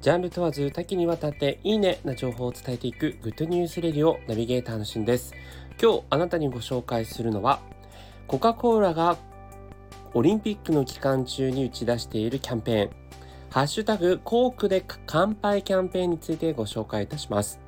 ジャンル問わず多岐にわたっていいねな情報を伝えていくグッドニュースレディオナビゲーターのしんです。今日あなたにご紹介するのはコカ・コーラがオリンピックの期間中に打ち出しているキャンペーンハッシュタグコークで乾杯キャンペーンについてご紹介いたします。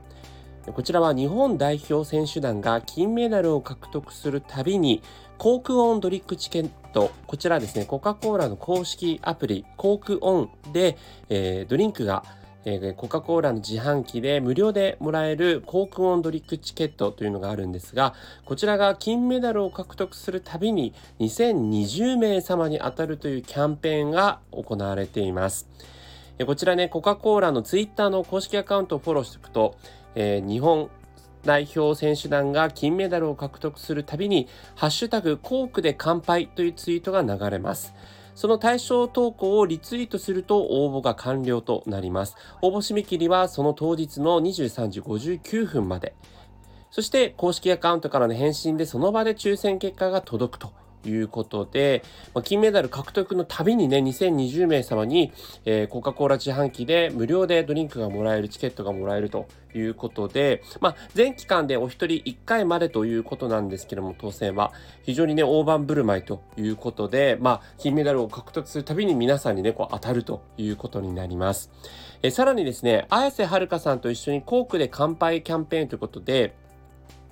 こちらは日本代表選手団が金メダルを獲得するたびにコークオンドリックチケット、こちらですね、コカ・コーラの公式アプリ、コークオンで、えー、ドリンクがえー、コカ・コーラの自販機で無料でもらえるコークオンドリックチケットというのがあるんですが、こちらが金メダルを獲得するたびに2020名様に当たるというキャンペーンが行われています。こちらね、コカ・コーラのツイッターの公式アカウントをフォローしておくと、えー、日本代表選手団が金メダルを獲得するたびに、ハッシュタグコークで乾杯というツイートが流れます。その対象投稿をリツイートすると応募が完了となります。応募締め切りはその当日の23時59分まで。そして公式アカウントからの返信でその場で抽選結果が届くとということで、まあ、金メダル獲得のたびにね、2020名様に、えー、コカ・コーラ自販機で無料でドリンクがもらえる、チケットがもらえるということで、まあ、全期間でお一人1回までということなんですけども、当選は非常にね、大盤振る舞いということで、まあ、金メダルを獲得するたびに皆さんにね、こう当たるということになります。えさらにですね、綾瀬はるかさんと一緒にコークで乾杯キャンペーンということで、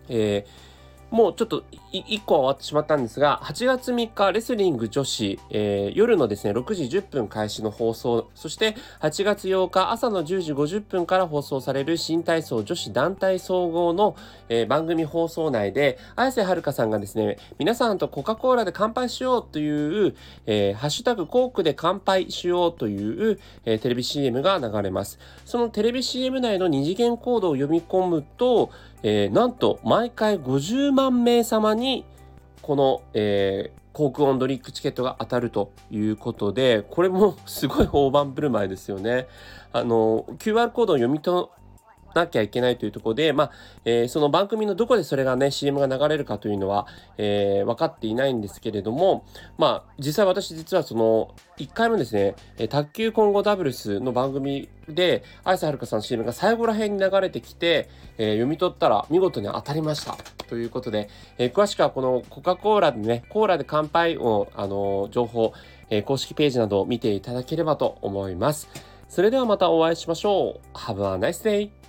えーもうちょっと1個は終わってしまったんですが、8月3日、レスリング女子、えー、夜のですね、6時10分開始の放送、そして8月8日、朝の10時50分から放送される新体操女子団体総合の、えー、番組放送内で、綾瀬はるかさんがですね、皆さんとコカ・コーラで乾杯しようという、えー、ハッシュタグコークで乾杯しようという、えテレビ CM が流れます。そのテレビ CM 内の二次元コードを読み込むと、え、なんと毎回50万名様にこの、えー、航空オンドリックチケットが当たるということで、これもすごい大盤振る舞いですよね。あの、QR コードを読みなきゃいけないというところで、まあ、えー、その番組のどこでそれがね、CM が流れるかというのは、えー、分かっていないんですけれども、まあ、実際私実はその、1回目ですね、卓球混合ダブルスの番組で、綾瀬はるかさんの CM が最後ら辺に流れてきて、えー、読み取ったら見事に当たりました。ということで、えー、詳しくはこのコカ・コーラでね、コーラで乾杯を、あのー、情報、えー、公式ページなどを見ていただければと思います。それではまたお会いしましょう。Have a nice day!